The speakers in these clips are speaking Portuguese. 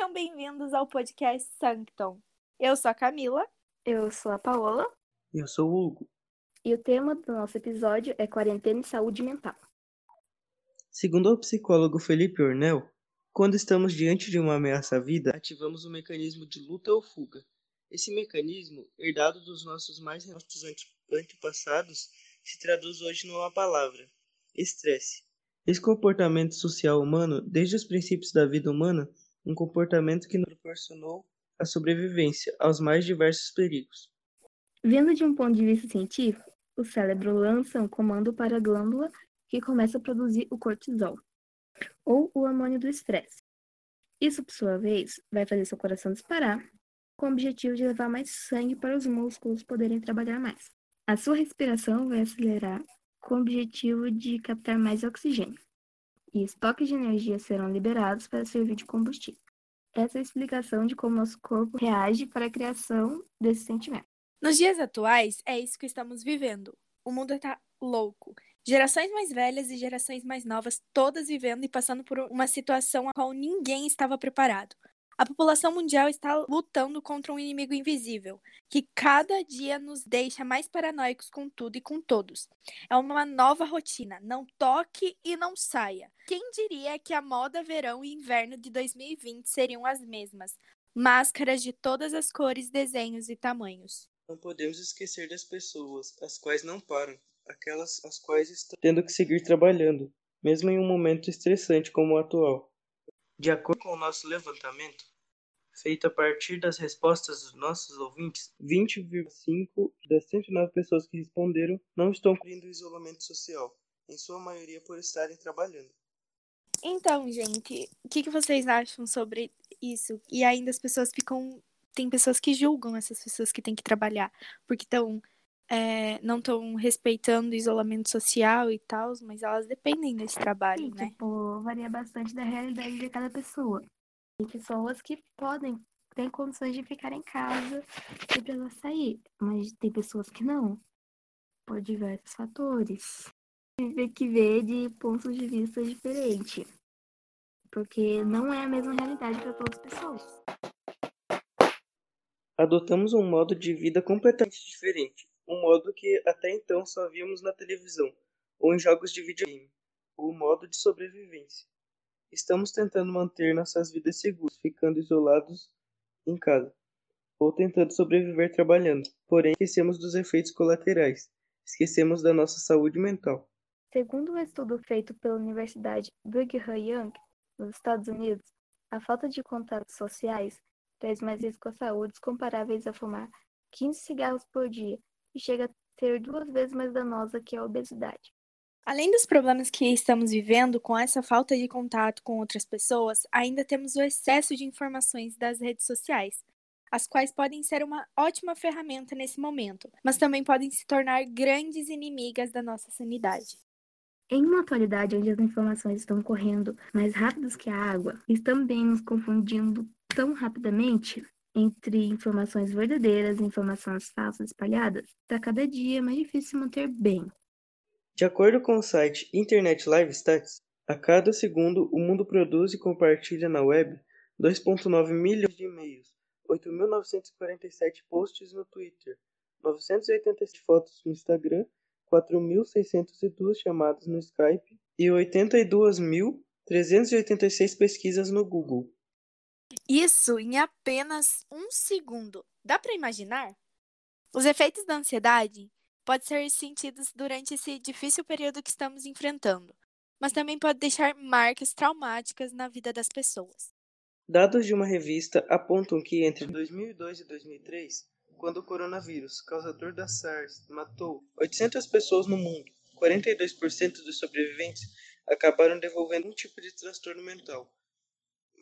Sejam bem-vindos ao podcast Sancton. Eu sou a Camila. Eu sou a Paola. Eu sou o Hugo. E o tema do nosso episódio é quarentena e saúde mental. Segundo o psicólogo Felipe Ornel, quando estamos diante de uma ameaça à vida, ativamos o mecanismo de luta ou fuga. Esse mecanismo, herdado dos nossos mais remotos antepassados, se traduz hoje numa palavra: estresse. Esse comportamento social humano, desde os princípios da vida humana, um comportamento que nos proporcionou a sobrevivência aos mais diversos perigos. Vendo de um ponto de vista científico, o cérebro lança um comando para a glândula que começa a produzir o cortisol, ou o hormônio do estresse. Isso, por sua vez, vai fazer seu coração disparar, com o objetivo de levar mais sangue para os músculos poderem trabalhar mais. A sua respiração vai acelerar com o objetivo de captar mais oxigênio, e estoques de energia serão liberados para servir de combustível. Essa é a explicação de como nosso corpo reage para a criação desse sentimento. Nos dias atuais, é isso que estamos vivendo. O mundo está louco. Gerações mais velhas e gerações mais novas, todas vivendo e passando por uma situação a qual ninguém estava preparado. A população mundial está lutando contra um inimigo invisível, que cada dia nos deixa mais paranoicos com tudo e com todos. É uma nova rotina, não toque e não saia. Quem diria que a moda verão e inverno de 2020 seriam as mesmas? Máscaras de todas as cores, desenhos e tamanhos. Não podemos esquecer das pessoas, as quais não param, aquelas as quais estão tendo que seguir trabalhando, mesmo em um momento estressante como o atual. De acordo com o nosso levantamento, feito a partir das respostas dos nossos ouvintes, 20,5 das 109 pessoas que responderam não estão cumprindo o isolamento social, em sua maioria por estarem trabalhando. Então, gente, o que, que vocês acham sobre isso? E ainda as pessoas ficam. Tem pessoas que julgam essas pessoas que têm que trabalhar, porque estão. É, não estão respeitando o isolamento social e tal, mas elas dependem desse trabalho, Sim, né? Tipo, varia bastante da realidade de cada pessoa. Tem pessoas que podem, têm condições de ficar em casa e precisar sair, mas tem pessoas que não, por diversos fatores. Tem que ver de pontos de vista diferentes, porque não é a mesma realidade para todas as pessoas. Adotamos um modo de vida completamente diferente, um modo que até então só víamos na televisão ou em jogos de videogame, o modo de sobrevivência. Estamos tentando manter nossas vidas seguras, ficando isolados em casa, ou tentando sobreviver trabalhando. Porém, esquecemos dos efeitos colaterais, esquecemos da nossa saúde mental. Segundo um estudo feito pela Universidade Brigham Young, nos Estados Unidos, a falta de contatos sociais traz mais risco à saúde comparáveis a fumar 15 cigarros por dia e chega a ser duas vezes mais danosa que a obesidade. Além dos problemas que estamos vivendo com essa falta de contato com outras pessoas, ainda temos o excesso de informações das redes sociais, as quais podem ser uma ótima ferramenta nesse momento, mas também podem se tornar grandes inimigas da nossa sanidade. Em uma atualidade onde as informações estão correndo mais rápidas que a água e também nos confundindo tão rapidamente entre informações verdadeiras e informações falsas espalhadas, está cada dia mais difícil manter bem. De acordo com o site Internet Live Stats, a cada segundo o mundo produz e compartilha na web 2,9 milhões de e-mails, 8.947 posts no Twitter, 987 fotos no Instagram, 4.602 chamadas no Skype e 82.386 pesquisas no Google. Isso em apenas um segundo. Dá para imaginar? Os efeitos da ansiedade podem ser sentidos durante esse difícil período que estamos enfrentando, mas também pode deixar marcas traumáticas na vida das pessoas. Dados de uma revista apontam que entre 2002 e 2003, quando o coronavírus, causador da SARS, matou 800 pessoas no mundo, 42% dos sobreviventes acabaram desenvolvendo um tipo de transtorno mental.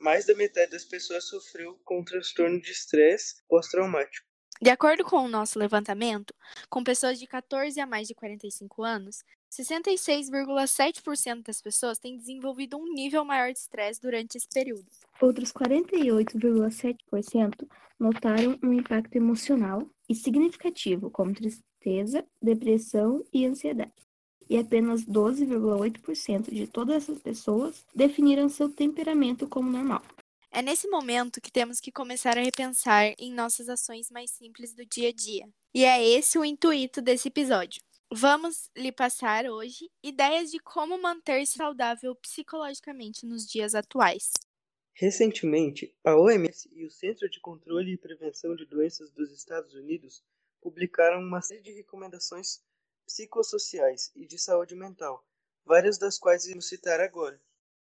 Mais da metade das pessoas sofreu com um transtorno de estresse pós-traumático. De acordo com o nosso levantamento, com pessoas de 14 a mais de 45 anos, 66,7% das pessoas têm desenvolvido um nível maior de estresse durante esse período. Outros 48,7% notaram um impacto emocional e significativo, como tristeza, depressão e ansiedade. E apenas 12,8% de todas essas pessoas definiram seu temperamento como normal. É nesse momento que temos que começar a repensar em nossas ações mais simples do dia a dia. E é esse o intuito desse episódio. Vamos lhe passar hoje ideias de como manter-se saudável psicologicamente nos dias atuais. Recentemente, a OMS e o Centro de Controle e Prevenção de Doenças dos Estados Unidos publicaram uma série de recomendações psicossociais e de saúde mental, várias das quais vamos citar agora.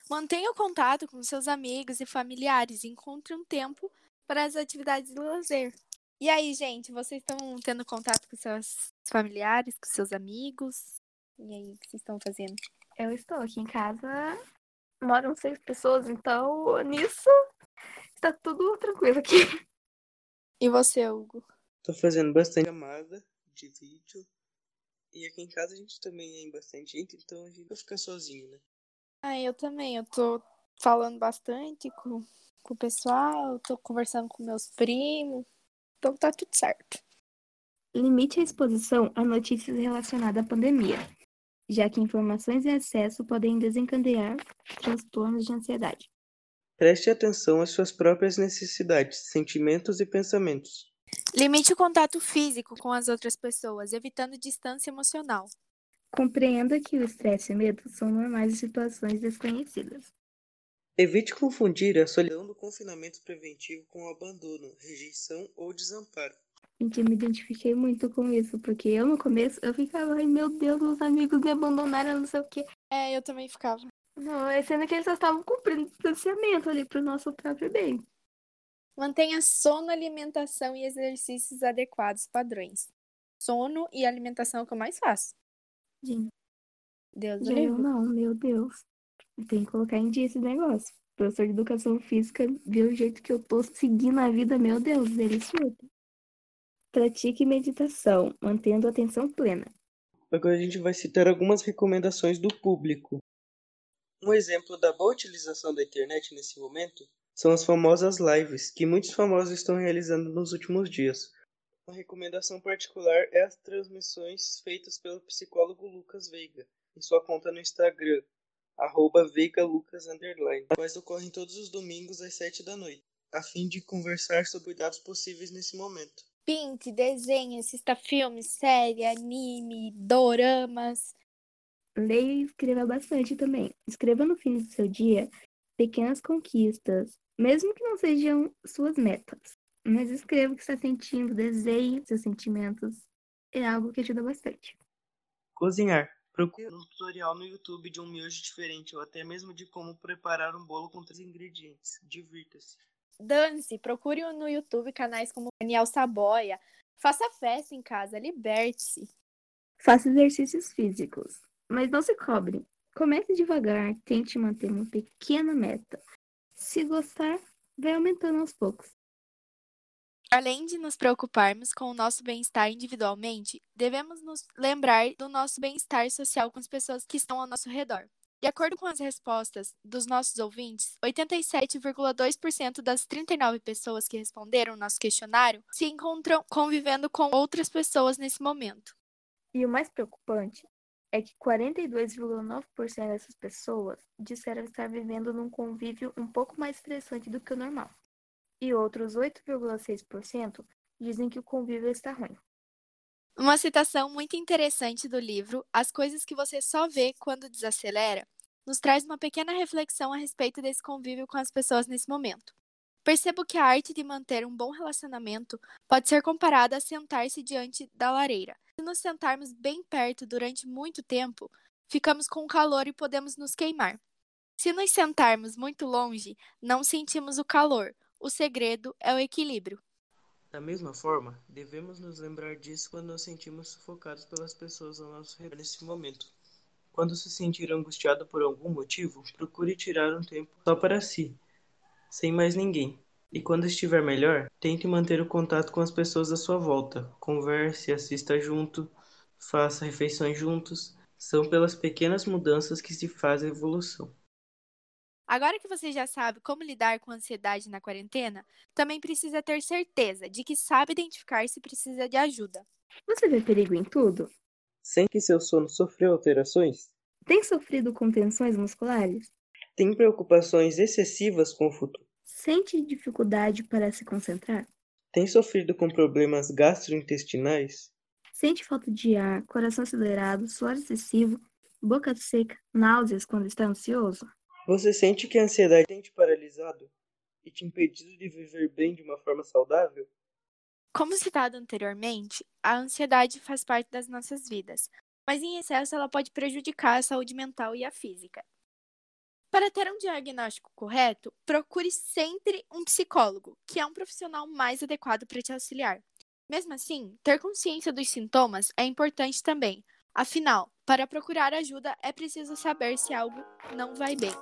Mantenha o contato com seus amigos e familiares e encontre um tempo para as atividades de lazer. E aí, gente, vocês estão tendo contato com seus familiares, com seus amigos? E aí, o que vocês estão fazendo? Eu estou aqui em casa, moram seis pessoas, então nisso está tudo tranquilo aqui. E você, Hugo? Tô fazendo bastante chamada de vídeo. E aqui em casa a gente também é bastante gente, então a gente vai ficar sozinho, né? Ah, eu também. Eu tô falando bastante com, com o pessoal, tô conversando com meus primos. Então tá tudo certo. Limite a exposição a notícias relacionadas à pandemia, já que informações em excesso podem desencadear transtornos de ansiedade. Preste atenção às suas próprias necessidades, sentimentos e pensamentos. Limite o contato físico com as outras pessoas, evitando distância emocional. Compreenda que o estresse e o medo são normais em situações desconhecidas. Evite confundir a solidão do confinamento preventivo com abandono, rejeição ou desamparo. Gente, eu me identifiquei muito com isso, porque eu no começo eu ficava, ai meu Deus, meus amigos me abandonaram, não sei o quê. É, eu também ficava. Não, é sendo que eles só estavam cumprindo distanciamento ali pro nosso próprio bem. Mantenha sono, alimentação e exercícios adequados padrões. Sono e alimentação é o que eu mais faço. Gente, Deus já eu não, meu Deus. Tem que colocar em dia esse negócio. O professor de educação física viu o jeito que eu tô seguindo a vida, meu Deus, ele surta. Pratique meditação, mantendo a atenção plena. Agora a gente vai citar algumas recomendações do público. Um exemplo da boa utilização da internet nesse momento são as famosas lives que muitos famosos estão realizando nos últimos dias. Uma recomendação particular é as transmissões feitas pelo psicólogo Lucas Veiga em sua conta no Instagram, arroba veigalucas, quais ocorrem todos os domingos às 7 da noite, a fim de conversar sobre cuidados possíveis nesse momento. Pinte, desenhe, assista filmes, série, anime, doramas. Leia e escreva bastante também. Escreva no fim do seu dia pequenas conquistas, mesmo que não sejam suas metas. Mas escreva o que está sentindo, desenhe seus sentimentos. É algo que ajuda bastante. Cozinhar. Procure um tutorial no YouTube de um miojo diferente ou até mesmo de como preparar um bolo com três ingredientes. Divirta-se. Dance, procure no YouTube canais como Daniel Saboia. Faça festa em casa, liberte-se. Faça exercícios físicos, mas não se cobre. Comece devagar, tente manter uma pequena meta. Se gostar, vai aumentando aos poucos. Além de nos preocuparmos com o nosso bem-estar individualmente, devemos nos lembrar do nosso bem-estar social com as pessoas que estão ao nosso redor. De acordo com as respostas dos nossos ouvintes, 87,2% das 39 pessoas que responderam o nosso questionário se encontram convivendo com outras pessoas nesse momento. E o mais preocupante é que 42,9% dessas pessoas disseram estar vivendo num convívio um pouco mais estressante do que o normal. E outros 8,6% dizem que o convívio está ruim. Uma citação muito interessante do livro As Coisas que Você Só Vê Quando Desacelera nos traz uma pequena reflexão a respeito desse convívio com as pessoas nesse momento. Percebo que a arte de manter um bom relacionamento pode ser comparada a sentar-se diante da lareira. Se nos sentarmos bem perto durante muito tempo, ficamos com calor e podemos nos queimar. Se nos sentarmos muito longe, não sentimos o calor. O segredo é o equilíbrio. Da mesma forma, devemos nos lembrar disso quando nos sentimos sufocados pelas pessoas ao nosso redor nesse momento. Quando se sentir angustiado por algum motivo, procure tirar um tempo só para si, sem mais ninguém. E quando estiver melhor, tente manter o contato com as pessoas à sua volta. Converse, assista junto, faça refeições juntos. São pelas pequenas mudanças que se faz a evolução. Agora que você já sabe como lidar com a ansiedade na quarentena, também precisa ter certeza de que sabe identificar se precisa de ajuda. Você vê perigo em tudo? Sente que seu sono sofreu alterações? Tem sofrido com tensões musculares? Tem preocupações excessivas com o futuro? Sente dificuldade para se concentrar? Tem sofrido com problemas gastrointestinais? Sente falta de ar, coração acelerado, suor excessivo, boca seca, náuseas quando está ansioso? Você sente que a ansiedade tem te paralisado e te impedido de viver bem de uma forma saudável? Como citado anteriormente, a ansiedade faz parte das nossas vidas, mas em excesso ela pode prejudicar a saúde mental e a física. Para ter um diagnóstico correto, procure sempre um psicólogo, que é um profissional mais adequado para te auxiliar. Mesmo assim, ter consciência dos sintomas é importante também. Afinal, para procurar ajuda é preciso saber se algo não vai bem.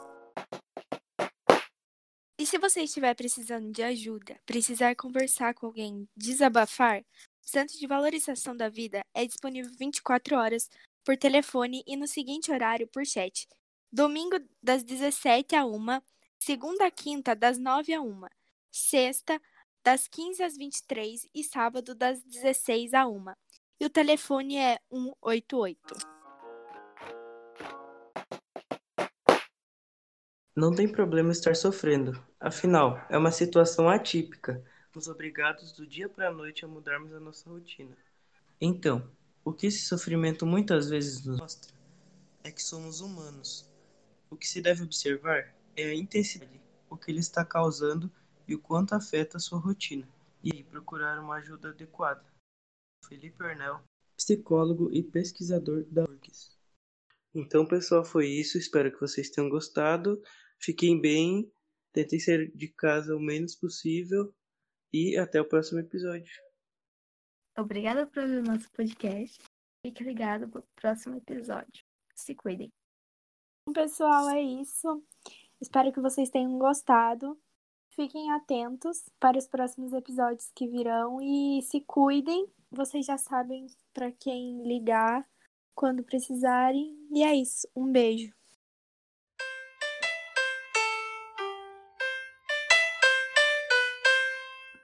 E se você estiver precisando de ajuda, precisar conversar com alguém, desabafar, o Centro de Valorização da Vida é disponível 24 horas por telefone e no seguinte horário por chat. Domingo das 17 a 1, segunda a quinta das 9 a 1, sexta das 15 às 23 e sábado das 16 a 1. E o telefone é 188. Não tem problema estar sofrendo. Afinal, é uma situação atípica. Nos obrigados do dia para a noite a mudarmos a nossa rotina. Então, o que esse sofrimento muitas vezes nos mostra é que somos humanos o que se deve observar é a intensidade, o que ele está causando e o quanto afeta a sua rotina, e procurar uma ajuda adequada. Felipe Arnel, psicólogo e pesquisador da URGS. Então, pessoal, foi isso. Espero que vocês tenham gostado. Fiquem bem, tentem sair de casa o menos possível e até o próximo episódio. Obrigada por ouvir o nosso podcast. Fique ligado para o próximo episódio. Se cuidem. Pessoal, é isso. Espero que vocês tenham gostado. Fiquem atentos para os próximos episódios que virão e se cuidem. Vocês já sabem para quem ligar quando precisarem. E é isso. Um beijo.